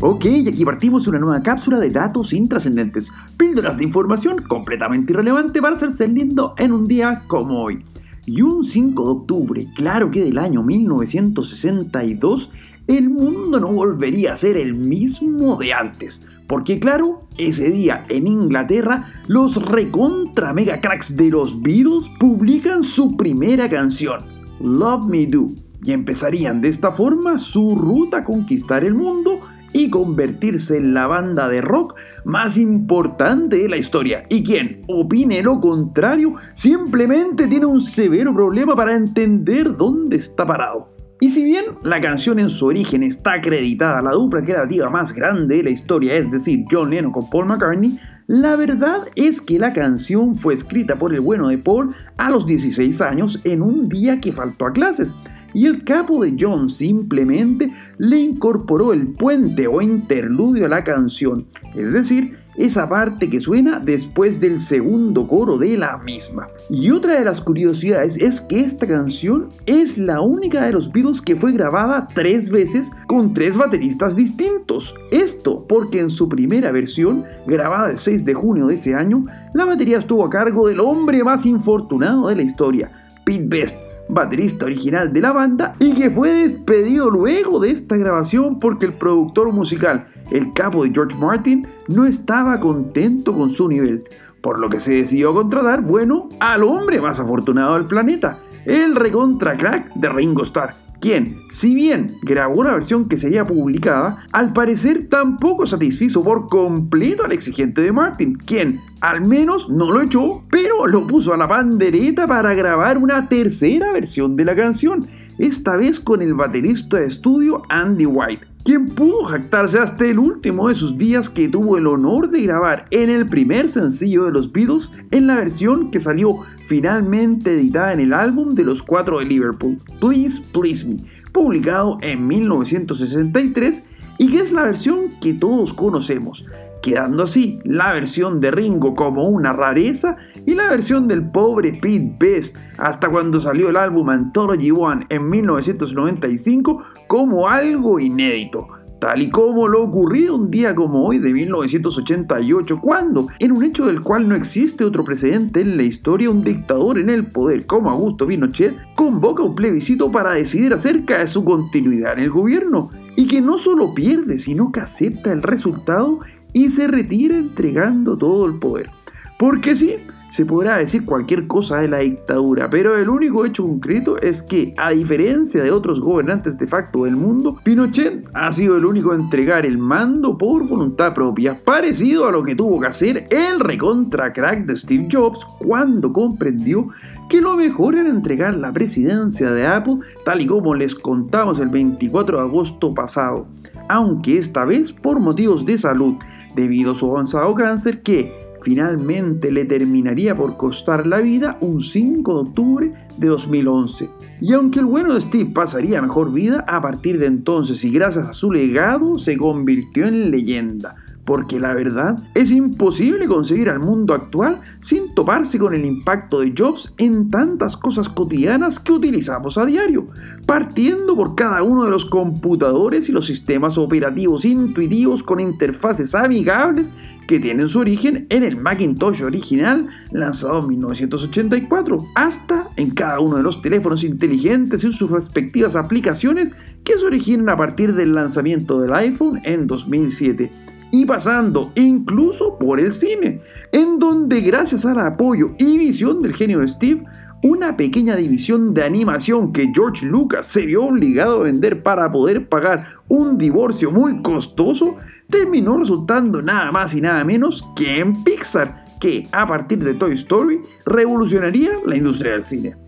Ok, y aquí partimos una nueva cápsula de datos intrascendentes, píldoras de información completamente irrelevante para hacerse lindo en un día como hoy. Y un 5 de octubre, claro que del año 1962, el mundo no volvería a ser el mismo de antes. Porque claro, ese día en Inglaterra, los recontra mega cracks de los Beatles publican su primera canción, Love Me Do, y empezarían de esta forma su ruta a conquistar el mundo y convertirse en la banda de rock más importante de la historia. Y quien opine lo contrario simplemente tiene un severo problema para entender dónde está parado. Y si bien la canción en su origen está acreditada a la dupla creativa más grande de la historia, es decir, John Lennon con Paul McCartney, la verdad es que la canción fue escrita por el bueno de Paul a los 16 años en un día que faltó a clases y el capo de John simplemente le incorporó el puente o interludio a la canción, es decir, esa parte que suena después del segundo coro de la misma. Y otra de las curiosidades es que esta canción es la única de los Beatles que fue grabada tres veces con tres bateristas distintos. Esto porque en su primera versión, grabada el 6 de junio de ese año, la batería estuvo a cargo del hombre más infortunado de la historia, Pete Best baterista original de la banda, y que fue despedido luego de esta grabación porque el productor musical, el capo de George Martin, no estaba contento con su nivel, por lo que se decidió contratar, bueno, al hombre más afortunado del planeta, el recontra crack de Ringo Starr quien, si bien grabó una versión que sería publicada, al parecer tampoco satisfizo por completo al exigente de Martin, quien al menos no lo echó, pero lo puso a la pandereta para grabar una tercera versión de la canción, esta vez con el baterista de estudio Andy White, quien pudo jactarse hasta el último de sus días que tuvo el honor de grabar en el primer sencillo de los Beatles en la versión que salió finalmente editada en el álbum de los cuatro de Liverpool, Please Please Me, publicado en 1963 y que es la versión que todos conocemos, quedando así la versión de Ringo como una rareza y la versión del pobre Pete Best hasta cuando salió el álbum Anthology One en 1995 como algo inédito tal y como lo ocurrido un día como hoy de 1988, cuando, en un hecho del cual no existe otro precedente en la historia, un dictador en el poder como Augusto Pinochet convoca un plebiscito para decidir acerca de su continuidad en el gobierno, y que no solo pierde, sino que acepta el resultado y se retira entregando todo el poder. Porque sí, se podrá decir cualquier cosa de la dictadura, pero el único hecho concreto es que, a diferencia de otros gobernantes de facto del mundo, Pinochet ha sido el único a entregar el mando por voluntad propia, parecido a lo que tuvo que hacer el recontra crack de Steve Jobs cuando comprendió que lo mejor era entregar la presidencia de Apple tal y como les contamos el 24 de agosto pasado, aunque esta vez por motivos de salud, debido a su avanzado cáncer que finalmente le terminaría por costar la vida un 5 de octubre de 2011. Y aunque el bueno de Steve pasaría mejor vida, a partir de entonces y gracias a su legado se convirtió en leyenda porque la verdad es imposible conseguir al mundo actual sin toparse con el impacto de Jobs en tantas cosas cotidianas que utilizamos a diario, partiendo por cada uno de los computadores y los sistemas operativos intuitivos con interfaces amigables que tienen su origen en el Macintosh original lanzado en 1984, hasta en cada uno de los teléfonos inteligentes y sus respectivas aplicaciones que se originan a partir del lanzamiento del iPhone en 2007 y pasando incluso por el cine, en donde gracias al apoyo y visión del genio Steve, una pequeña división de animación que George Lucas se vio obligado a vender para poder pagar un divorcio muy costoso, terminó resultando nada más y nada menos que en Pixar, que a partir de Toy Story revolucionaría la industria del cine.